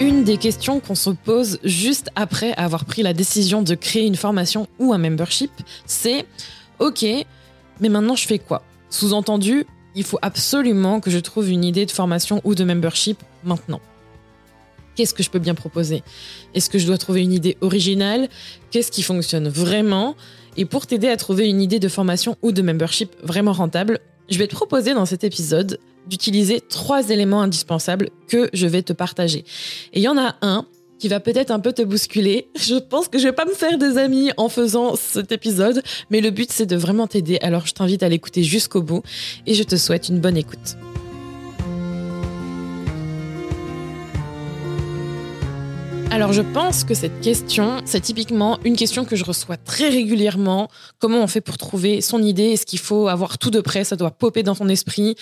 Une des questions qu'on se pose juste après avoir pris la décision de créer une formation ou un membership, c'est OK, mais maintenant je fais quoi? Sous-entendu, il faut absolument que je trouve une idée de formation ou de membership maintenant. Qu'est-ce que je peux bien proposer? Est-ce que je dois trouver une idée originale? Qu'est-ce qui fonctionne vraiment? Et pour t'aider à trouver une idée de formation ou de membership vraiment rentable, je vais te proposer dans cet épisode d'utiliser trois éléments indispensables que je vais te partager. Et il y en a un qui va peut-être un peu te bousculer. Je pense que je vais pas me faire des amis en faisant cet épisode, mais le but c'est de vraiment t'aider. Alors je t'invite à l'écouter jusqu'au bout et je te souhaite une bonne écoute. Alors je pense que cette question, c'est typiquement une question que je reçois très régulièrement. Comment on fait pour trouver son idée? Est-ce qu'il faut avoir tout de près? Ça doit popper dans ton esprit.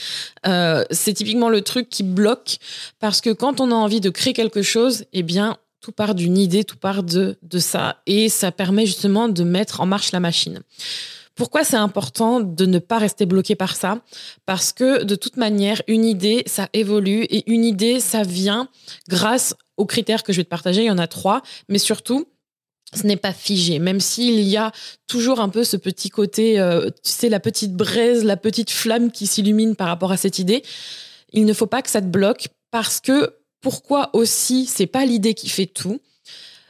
Euh, c'est typiquement le truc qui bloque parce que quand on a envie de créer quelque chose, eh bien tout part d'une idée, tout part de, de ça. Et ça permet justement de mettre en marche la machine. Pourquoi c'est important de ne pas rester bloqué par ça? Parce que de toute manière, une idée, ça évolue et une idée, ça vient grâce aux critères que je vais te partager. Il y en a trois, mais surtout, ce n'est pas figé, même s'il y a toujours un peu ce petit côté, euh, tu sais, la petite braise, la petite flamme qui s'illumine par rapport à cette idée. Il ne faut pas que ça te bloque parce que pourquoi aussi, c'est pas l'idée qui fait tout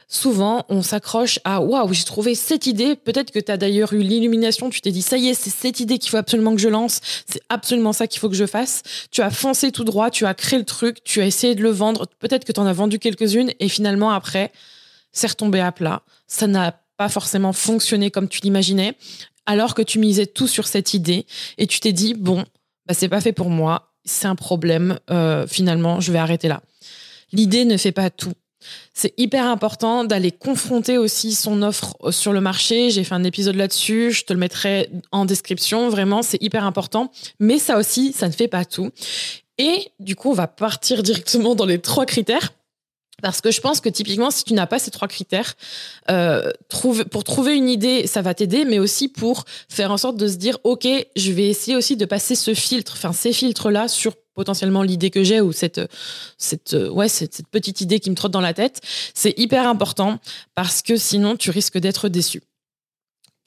souvent on s'accroche à waouh, j'ai trouvé cette idée. Peut-être que tu as d'ailleurs eu l'illumination, tu t'es dit ça y est, c'est cette idée qu'il faut absolument que je lance, c'est absolument ça qu'il faut que je fasse. Tu as foncé tout droit, tu as créé le truc, tu as essayé de le vendre. Peut-être que tu en as vendu quelques-unes et finalement après, c'est retombé à plat. Ça n'a pas forcément fonctionné comme tu l'imaginais, alors que tu misais tout sur cette idée et tu t'es dit bon, bah, c'est pas fait pour moi, c'est un problème. Euh, finalement, je vais arrêter là. L'idée ne fait pas tout. C'est hyper important d'aller confronter aussi son offre sur le marché. J'ai fait un épisode là-dessus, je te le mettrai en description. Vraiment, c'est hyper important. Mais ça aussi, ça ne fait pas tout. Et du coup, on va partir directement dans les trois critères. Parce que je pense que typiquement, si tu n'as pas ces trois critères, euh, pour trouver une idée, ça va t'aider, mais aussi pour faire en sorte de se dire, OK, je vais essayer aussi de passer ce filtre, enfin ces filtres-là sur potentiellement l'idée que j'ai ou cette, cette, ouais, cette, petite idée qui me trotte dans la tête, c'est hyper important parce que sinon tu risques d'être déçu.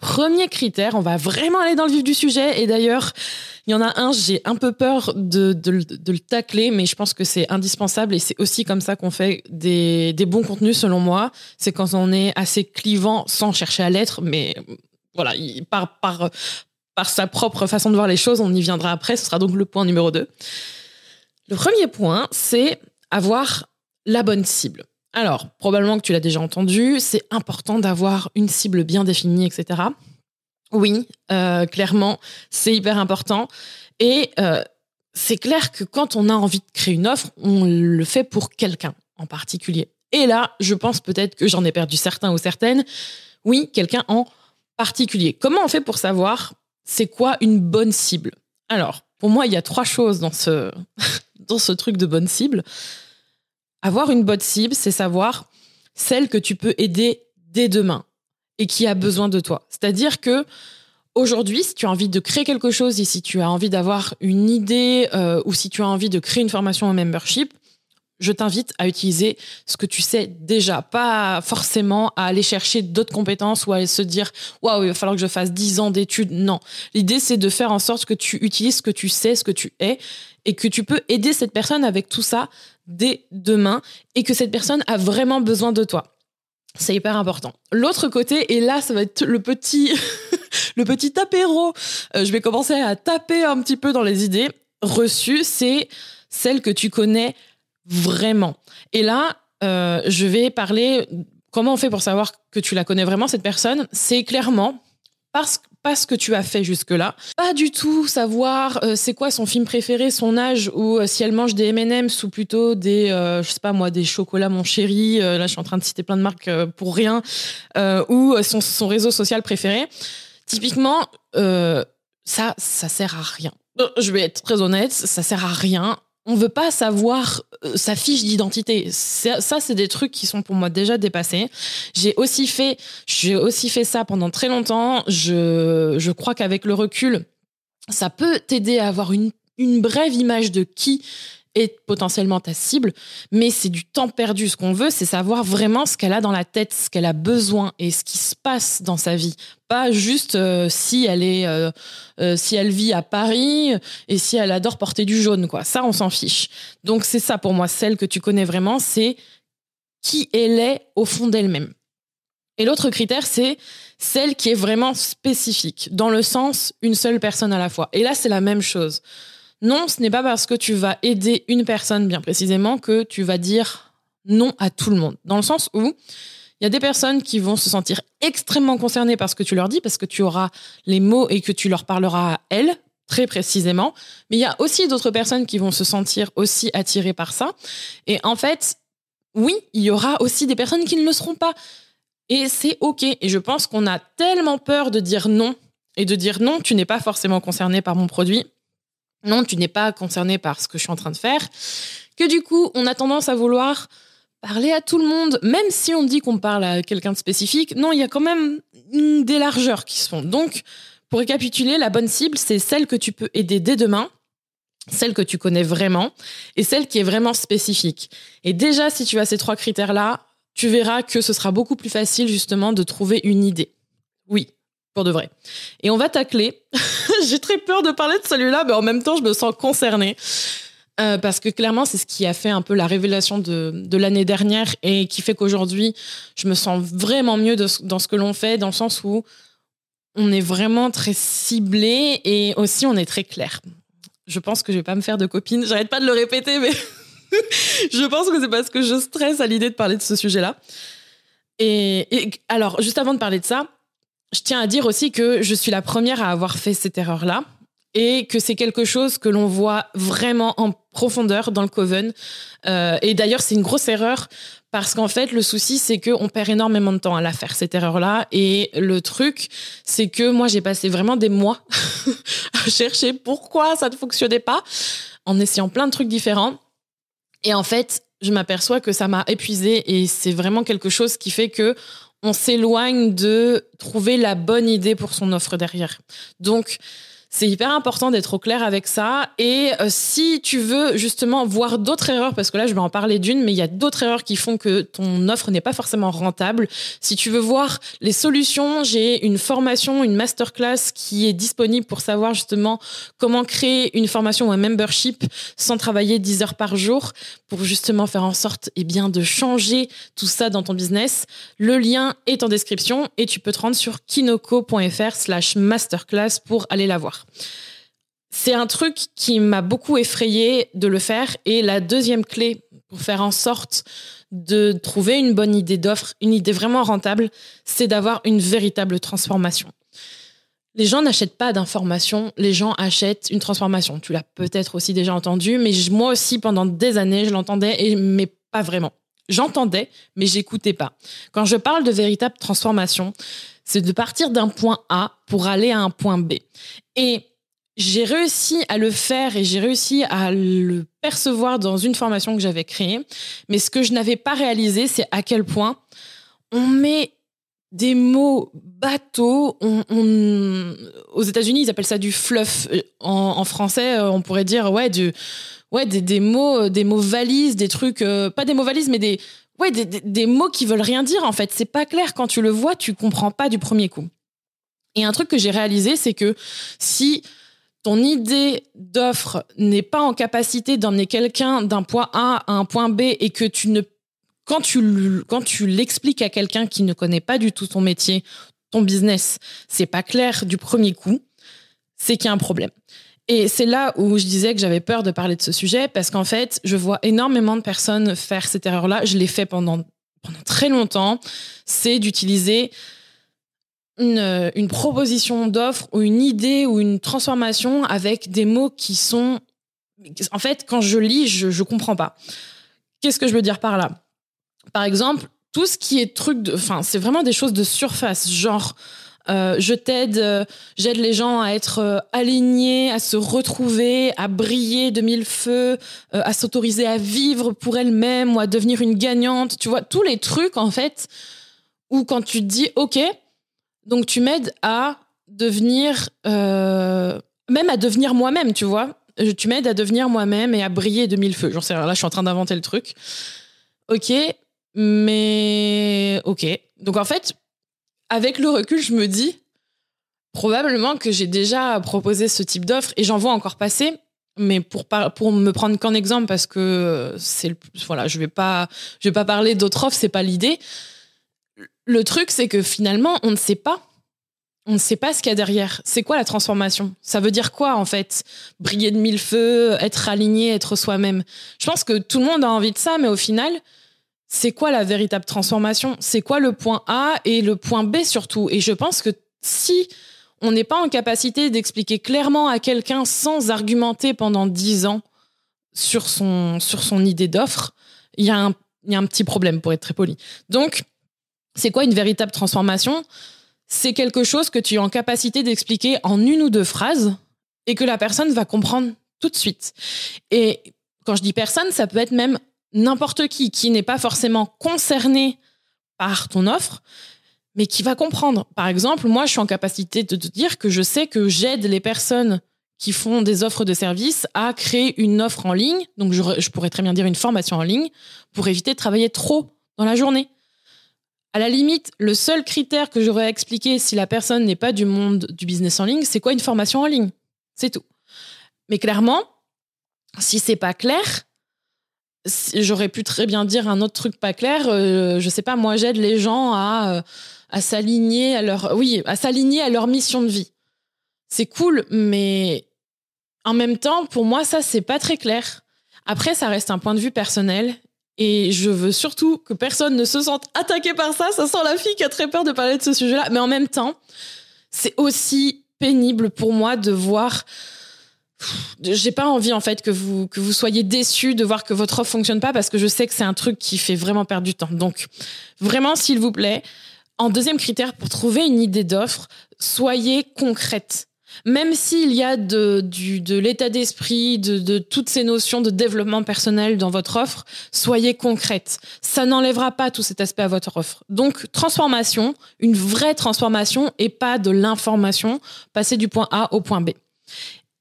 Premier critère, on va vraiment aller dans le vif du sujet. Et d'ailleurs, il y en a un, j'ai un peu peur de, de, le tacler, mais je pense que c'est indispensable et c'est aussi comme ça qu'on fait des, des, bons contenus, selon moi. C'est quand on est assez clivant sans chercher à l'être, mais voilà, par, par, par sa propre façon de voir les choses, on y viendra après. Ce sera donc le point numéro 2. Le premier point, c'est avoir la bonne cible. Alors, probablement que tu l'as déjà entendu, c'est important d'avoir une cible bien définie, etc. Oui, euh, clairement, c'est hyper important. Et euh, c'est clair que quand on a envie de créer une offre, on le fait pour quelqu'un en particulier. Et là, je pense peut-être que j'en ai perdu certains ou certaines. Oui, quelqu'un en particulier. Comment on fait pour savoir c'est quoi une bonne cible? Alors, pour moi, il y a trois choses dans ce, dans ce truc de bonne cible. Avoir une bonne cible, c'est savoir celle que tu peux aider dès demain et qui a besoin de toi. C'est-à-dire que aujourd'hui, si tu as envie de créer quelque chose et si tu as envie d'avoir une idée euh, ou si tu as envie de créer une formation en membership, je t'invite à utiliser ce que tu sais déjà, pas forcément à aller chercher d'autres compétences ou à se dire waouh, il va falloir que je fasse 10 ans d'études. Non, l'idée c'est de faire en sorte que tu utilises ce que tu sais, ce que tu es et que tu peux aider cette personne avec tout ça dès demain et que cette personne a vraiment besoin de toi. C'est hyper important. L'autre côté, et là, ça va être le petit, le petit apéro. Euh, je vais commencer à taper un petit peu dans les idées reçues. C'est celle que tu connais vraiment. Et là, euh, je vais parler comment on fait pour savoir que tu la connais vraiment cette personne? C'est clairement parce pas ce que tu as fait jusque-là, pas du tout savoir euh, c'est quoi son film préféré, son âge, ou euh, si elle mange des M&M's ou plutôt des, je sais pas moi, des chocolats mon chéri, là je suis en train de citer plein de marques pour rien, ou son, son, réseau social préféré. Typiquement, ça, ça sert à rien. Je vais être très honnête, ça sert à rien on veut pas savoir euh, sa fiche d'identité. Ça, c'est des trucs qui sont pour moi déjà dépassés. J'ai aussi fait, j'ai aussi fait ça pendant très longtemps. Je, je crois qu'avec le recul, ça peut t'aider à avoir une, une brève image de qui est potentiellement ta cible, mais c'est du temps perdu. Ce qu'on veut, c'est savoir vraiment ce qu'elle a dans la tête, ce qu'elle a besoin et ce qui se passe dans sa vie. Pas juste euh, si elle est, euh, euh, si elle vit à Paris et si elle adore porter du jaune, quoi. Ça, on s'en fiche. Donc c'est ça pour moi, celle que tu connais vraiment, c'est qui elle est au fond d'elle-même. Et l'autre critère, c'est celle qui est vraiment spécifique, dans le sens une seule personne à la fois. Et là, c'est la même chose. Non, ce n'est pas parce que tu vas aider une personne bien précisément que tu vas dire non à tout le monde. Dans le sens où il y a des personnes qui vont se sentir extrêmement concernées par ce que tu leur dis, parce que tu auras les mots et que tu leur parleras à elles très précisément. Mais il y a aussi d'autres personnes qui vont se sentir aussi attirées par ça. Et en fait, oui, il y aura aussi des personnes qui ne le seront pas. Et c'est OK. Et je pense qu'on a tellement peur de dire non et de dire non, tu n'es pas forcément concerné par mon produit non, tu n'es pas concerné par ce que je suis en train de faire, que du coup, on a tendance à vouloir parler à tout le monde, même si on dit qu'on parle à quelqu'un de spécifique. Non, il y a quand même des largeurs qui se font. Donc, pour récapituler, la bonne cible, c'est celle que tu peux aider dès demain, celle que tu connais vraiment, et celle qui est vraiment spécifique. Et déjà, si tu as ces trois critères-là, tu verras que ce sera beaucoup plus facile justement de trouver une idée. Oui, pour de vrai. Et on va tacler. J'ai très peur de parler de celui-là, mais en même temps, je me sens concernée. Euh, parce que clairement, c'est ce qui a fait un peu la révélation de, de l'année dernière et qui fait qu'aujourd'hui, je me sens vraiment mieux dans ce que l'on fait, dans le sens où on est vraiment très ciblé et aussi on est très clair. Je pense que je vais pas me faire de copine. J'arrête pas de le répéter, mais je pense que c'est parce que je stresse à l'idée de parler de ce sujet-là. et alors, juste avant de parler de ça, je tiens à dire aussi que je suis la première à avoir fait cette erreur-là et que c'est quelque chose que l'on voit vraiment en profondeur dans le Coven. Euh, et d'ailleurs, c'est une grosse erreur parce qu'en fait, le souci, c'est qu'on perd énormément de temps à la faire, cette erreur-là. Et le truc, c'est que moi, j'ai passé vraiment des mois à chercher pourquoi ça ne fonctionnait pas en essayant plein de trucs différents. Et en fait, je m'aperçois que ça m'a épuisé et c'est vraiment quelque chose qui fait que on s'éloigne de trouver la bonne idée pour son offre derrière. Donc, c'est hyper important d'être au clair avec ça. Et euh, si tu veux justement voir d'autres erreurs, parce que là je vais en parler d'une, mais il y a d'autres erreurs qui font que ton offre n'est pas forcément rentable. Si tu veux voir les solutions, j'ai une formation, une masterclass qui est disponible pour savoir justement comment créer une formation ou un membership sans travailler 10 heures par jour pour justement faire en sorte eh bien, de changer tout ça dans ton business. Le lien est en description et tu peux te rendre sur kinoko.fr slash masterclass pour aller la voir. C'est un truc qui m'a beaucoup effrayé de le faire. Et la deuxième clé pour faire en sorte de trouver une bonne idée d'offre, une idée vraiment rentable, c'est d'avoir une véritable transformation. Les gens n'achètent pas d'informations, les gens achètent une transformation. Tu l'as peut-être aussi déjà entendu, mais moi aussi pendant des années, je l'entendais, mais pas vraiment. J'entendais, mais j'écoutais pas. Quand je parle de véritable transformation, c'est de partir d'un point A pour aller à un point B. Et j'ai réussi à le faire et j'ai réussi à le percevoir dans une formation que j'avais créée. Mais ce que je n'avais pas réalisé, c'est à quel point on met des mots bateaux. aux États-Unis, ils appellent ça du fluff. En, français, on pourrait dire ouais, ouais des, mots, des mots valises, des trucs, euh, pas des mots valises, mais des, ouais, des, des, mots qui veulent rien dire. En fait, c'est pas clair quand tu le vois, tu comprends pas du premier coup. Et un truc que j'ai réalisé, c'est que si ton idée d'offre n'est pas en capacité d'emmener quelqu'un d'un point A à un point B et que tu ne quand tu quand tu l'expliques à quelqu'un qui ne connaît pas du tout ton métier, ton business, c'est pas clair du premier coup, c'est qu'il y a un problème. Et c'est là où je disais que j'avais peur de parler de ce sujet parce qu'en fait, je vois énormément de personnes faire cette erreur-là. Je l'ai fait pendant pendant très longtemps. C'est d'utiliser une, proposition d'offre ou une idée ou une transformation avec des mots qui sont... En fait, quand je lis, je ne comprends pas. Qu'est-ce que je veux dire par là? Par exemple, tout ce qui est truc de... Enfin, c'est vraiment des choses de surface, genre... Euh, je t'aide, euh, j'aide les gens à être euh, alignés, à se retrouver, à briller de mille feux, à s'autoriser à vivre pour elles-mêmes ou à devenir une gagnante. Tu vois, tous les trucs, en fait, où quand tu te dis, OK, donc tu m'aides à devenir, même à devenir moi-même, tu vois. Tu m'aides à devenir moi-même et à briller de mille feux. J'en sais là, je suis en train d'inventer le truc. OK, mais OK. Donc en fait, avec le recul, je me dis probablement que j'ai déjà proposé ce type d'offre et j'en vois encore passer. Mais pour, me prendre qu'en exemple, parce que c'est voilà, je vais pas, je vais pas parler d'autres offres, c'est pas l'idée. Le truc, c'est que finalement, on ne sait pas. On ne sait pas ce qu'il y a derrière. C'est quoi la transformation? Ça veut dire quoi en fait? Briller de mille feux, être aligné, être soi-même. Je pense que tout le monde a envie de ça, mais au final, c'est quoi la véritable transformation? C'est quoi le point A et le point B surtout? Et je pense que si on n'est pas en capacité d'expliquer clairement à quelqu'un sans argumenter pendant dix ans sur son, sur son idée d'offre, il y, y a un petit problème pour être très poli. Donc, c'est quoi une véritable transformation? C'est quelque chose que tu es en capacité d'expliquer en une ou deux phrases et que la personne va comprendre tout de suite. Et quand je dis personne, ça peut être même n'importe qui qui n'est pas forcément concerné par ton offre, mais qui va comprendre. Par exemple, moi, je suis en capacité de te dire que je sais que j'aide les personnes qui font des offres de services à créer une offre en ligne, donc je, pourrais très bien dire une formation en ligne, pour éviter de travailler trop dans la journée. À la limite, le seul critère que j'aurais expliqué si la personne n'est pas du monde du business en ligne, c'est quoi une formation en ligne? C'est tout. Mais clairement, si c'est pas clair, j'aurais pu très bien dire un autre truc pas clair. Euh, je sais pas, moi j'aide les gens à, euh, à s'aligner à leur, oui, à s'aligner à leur mission de vie. C'est cool, mais en même temps, pour moi, ça c'est pas très clair. Après, ça reste un point de vue personnel. Et je veux surtout que personne ne se sente attaqué par ça. Ça sent la fille qui a très peur de parler de ce sujet-là. Mais en même temps, c'est aussi pénible pour moi de voir j'ai pas envie en fait que vous que vous soyez déçus de voir que votre offre fonctionne pas parce que je sais que c'est un truc qui fait vraiment perdre du temps. Donc vraiment s'il vous plaît, en deuxième critère pour trouver une idée d'offre, soyez concrète. Même s'il y a de, du, de l'état d'esprit, de, de toutes ces notions de développement personnel dans votre offre, soyez concrète. Ça n'enlèvera pas tout cet aspect à votre offre. Donc, transformation, une vraie transformation et pas de l'information, passer du point A au point B.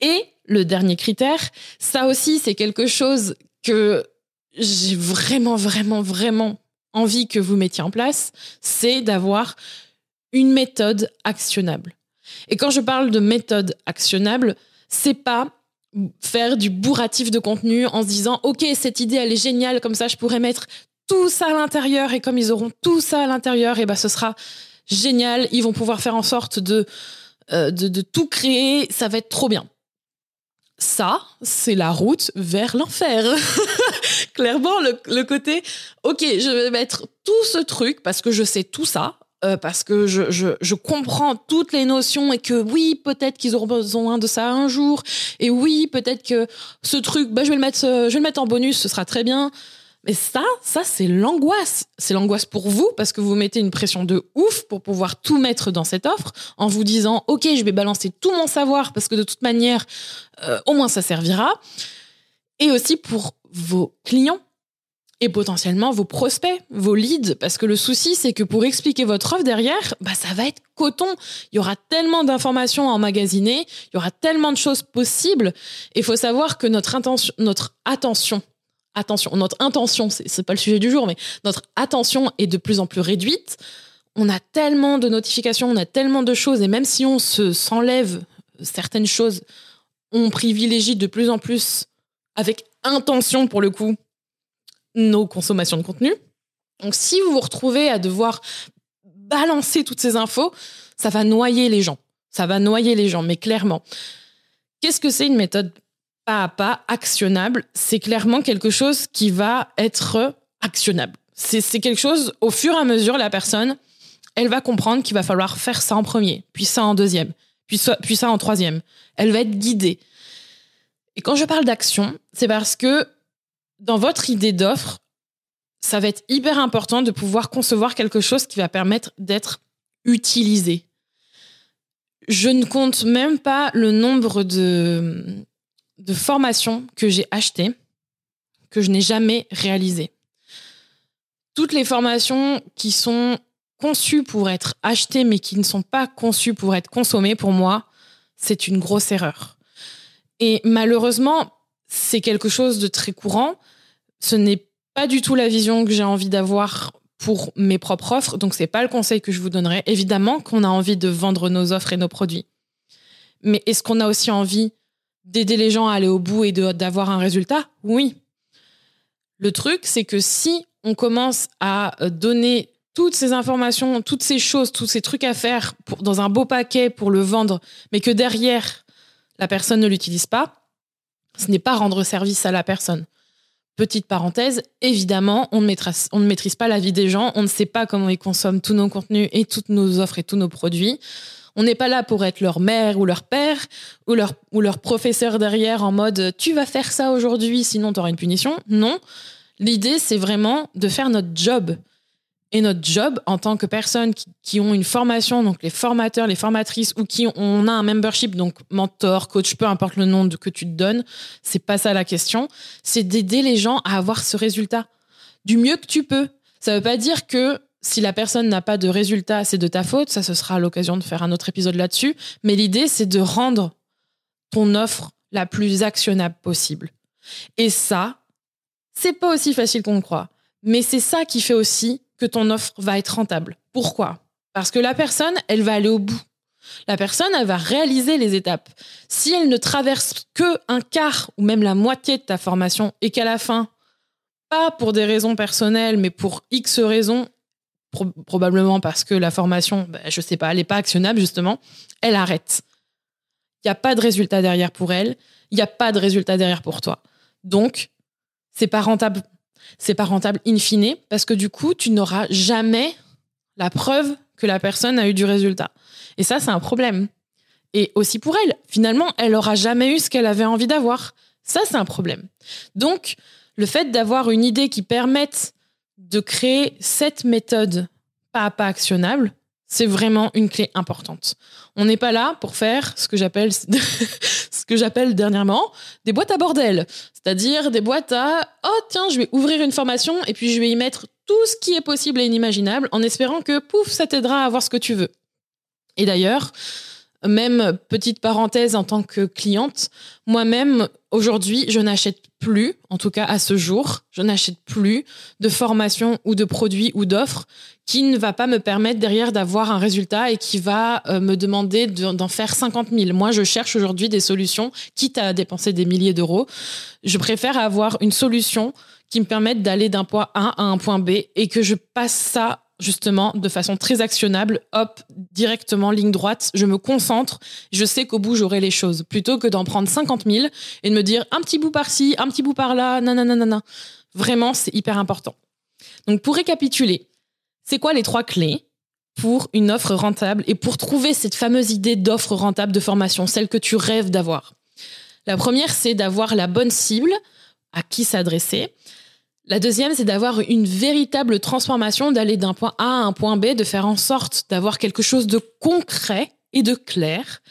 Et le dernier critère, ça aussi, c'est quelque chose que j'ai vraiment, vraiment, vraiment envie que vous mettiez en place, c'est d'avoir une méthode actionnable. Et quand je parle de méthode actionnable, c'est pas faire du bourratif de contenu en se disant OK, cette idée elle est géniale comme ça je pourrais mettre tout ça à l'intérieur et comme ils auront tout ça à l'intérieur et ben ce sera génial, ils vont pouvoir faire en sorte de, euh, de, de tout créer, ça va être trop bien ça, c'est la route vers l'enfer. Clairement, le, côté, ok, je vais mettre tout ce truc parce que je sais tout ça, euh, parce que je, comprends toutes les notions et que oui, peut-être qu'ils auront besoin de ça un jour, et oui, peut-être que ce truc, bah, je, vais le mettre, je vais le mettre en bonus, ce sera très bien. Mais ça, ça, c'est l'angoisse. C'est l'angoisse pour vous parce que vous mettez une pression de ouf pour pouvoir tout mettre dans cette offre en vous disant, OK, je vais balancer tout mon savoir parce que de toute manière, euh, au moins ça servira. Et aussi pour vos clients et potentiellement vos prospects, vos leads, parce que le souci, c'est que pour expliquer votre offre derrière, bah, ça va être coton. Il y aura tellement d'informations à emmagasiner, il y aura tellement de choses possibles. Il faut savoir que notre intention, notre attention attention, notre intention, c'est pas le sujet du jour, mais notre attention est de plus en plus réduite. On a tellement de notifications, on a tellement de choses, et même si on se s'enlève certaines choses, on privilégie de plus en plus, avec intention pour le coup, nos consommations de contenu. Donc si vous vous retrouvez à devoir balancer toutes ces infos, ça va noyer les gens. Ça va noyer les gens, mais clairement. Qu'est-ce que c'est une méthode pas à pas actionnable, c'est clairement quelque chose qui va être actionnable. C'est quelque chose, au fur et à mesure, la personne, elle va comprendre qu'il va falloir faire ça en premier, puis ça en deuxième, puis ça, en troisième. Elle va être guidée. Et quand je parle d'action, c'est parce que dans votre idée d'offre, ça va être hyper important de pouvoir concevoir quelque chose qui va permettre d'être utilisé. Je ne compte même pas le nombre de, de formations que j'ai achetées que je n'ai jamais réalisées. Toutes les formations qui sont conçues pour être achetées mais qui ne sont pas conçues pour être consommées, pour moi, c'est une grosse erreur. Et malheureusement, c'est quelque chose de très courant. Ce n'est pas du tout la vision que j'ai envie d'avoir pour mes propres offres, donc c'est pas le conseil que je vous donnerai. Évidemment qu'on a envie de vendre nos offres et nos produits. Mais est-ce qu'on a aussi envie d'aider les gens à aller au bout et d'avoir un résultat Oui. Le truc, c'est que si on commence à euh, donner toutes ces informations, toutes ces choses, tous ces trucs à faire dans un beau paquet pour le vendre, mais que derrière, la personne ne l'utilise pas, ce n'est pas rendre service à la personne. Petite parenthèse, évidemment, on ne, on ne maîtrise pas la vie des gens, on ne sait pas comment ils consomment tous nos contenus et toutes nos offres et tous nos produits. On n'est pas là pour être leur mère ou leur père ou leur, ou leur professeur derrière en mode tu vas faire ça aujourd'hui sinon tu auras une punition. Non. L'idée, c'est vraiment de faire notre job. Et notre job en tant que personnes qui, ont une formation, donc les formateurs, les formatrices, ou qui on a un membership, donc mentor, coach, peu importe le nom que tu te donnes, c'est pas ça la question. C'est d'aider les gens à avoir ce résultat du mieux que tu peux. Ça veut pas dire que si la personne n'a pas de résultat, c'est de ta faute. Ça, ce sera l'occasion de faire un autre épisode là-dessus. Mais l'idée, c'est de rendre ton offre la plus actionnable possible. Et ça, c'est pas aussi facile qu'on le croit. Mais c'est ça qui fait aussi que ton offre va être rentable. Pourquoi? Parce que la personne, elle va aller au bout. La personne, elle va réaliser les étapes. Si elle ne traverse que un quart ou même la moitié de ta formation et qu'à la fin, pas pour des raisons personnelles, mais pour X raisons, probablement parce que la formation, ben, je sais pas, elle n'est pas actionnable justement, elle arrête. Il n'y a pas de résultat derrière pour elle, il n'y a pas de résultat derrière pour toi. Donc, c'est pas rentable c'est pas rentable in fine parce que du coup, tu n'auras jamais la preuve que la personne a eu du résultat. Et ça, c'est un problème. Et aussi pour elle, finalement, elle aura jamais eu ce qu'elle avait envie d'avoir. Ça, c'est un problème. Donc, le fait d'avoir une idée qui permette de créer cette méthode pas à pas actionnable, c'est vraiment une clé importante. On n'est pas là pour faire ce que j'appelle ce que j'appelle dernièrement des boîtes à bordel, c'est-à-dire des boîtes à oh tiens, je vais ouvrir une formation et puis je vais y mettre tout ce qui est possible et inimaginable en espérant que pouf, ça t'aidera à avoir ce que tu veux. Et d'ailleurs, même petite parenthèse en tant que cliente, moi-même, aujourd'hui, je n'achète plus, en tout cas à ce jour, je n'achète plus de formation ou de produits ou d'offres qui ne va pas me permettre derrière d'avoir un résultat et qui va euh, me demander d'en faire 50 000. Moi, je cherche aujourd'hui des solutions, quitte à dépenser des milliers d'euros. Je préfère avoir une solution qui me permette d'aller d'un point A à un point B et que je passe ça justement de façon très actionnable, hop, directement, ligne droite, je me concentre, je sais qu'au bout j'aurai les choses, plutôt que d'en prendre 50 000 et de me dire un petit bout par-ci, un petit bout par-là, nanana. Vraiment, c'est hyper important. Donc pour récapituler, c'est quoi les trois clés pour une offre rentable et pour trouver cette fameuse idée d'offre rentable de formation, celle que tu rêves d'avoir? La première, c'est d'avoir la bonne cible à qui s'adresser. La deuxième, c'est d'avoir une véritable transformation, d'aller d'un point A à un point B, de faire en sorte d'avoir quelque chose de concret et de clair.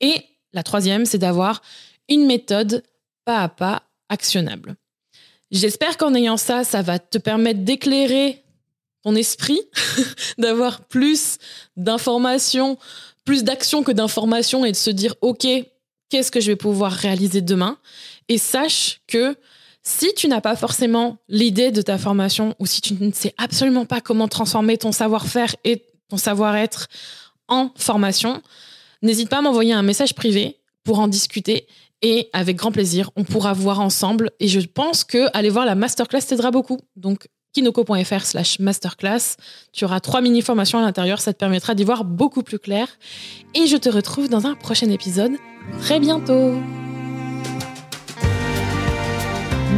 Et la troisième, c'est d'avoir une méthode pas à pas actionnable. J'espère qu'en ayant ça, ça va te permettre d'éclairer ton esprit, d'avoir plus d'informations, plus d'actions que d'informations et de se dire, OK, qu'est-ce que je vais pouvoir réaliser demain? Et sache que si tu n'as pas forcément l'idée de ta formation ou si tu ne sais absolument pas comment transformer ton savoir-faire et ton savoir-être en formation, n'hésite pas à m'envoyer un message privé pour en discuter et avec grand plaisir, on pourra voir ensemble. Et je pense que aller voir la masterclass t'aidera beaucoup. Donc, kinoko.fr slash masterclass. Tu auras trois mini-formations à l'intérieur. Ça te permettra d'y voir beaucoup plus clair. Et je te retrouve dans un prochain épisode très bientôt.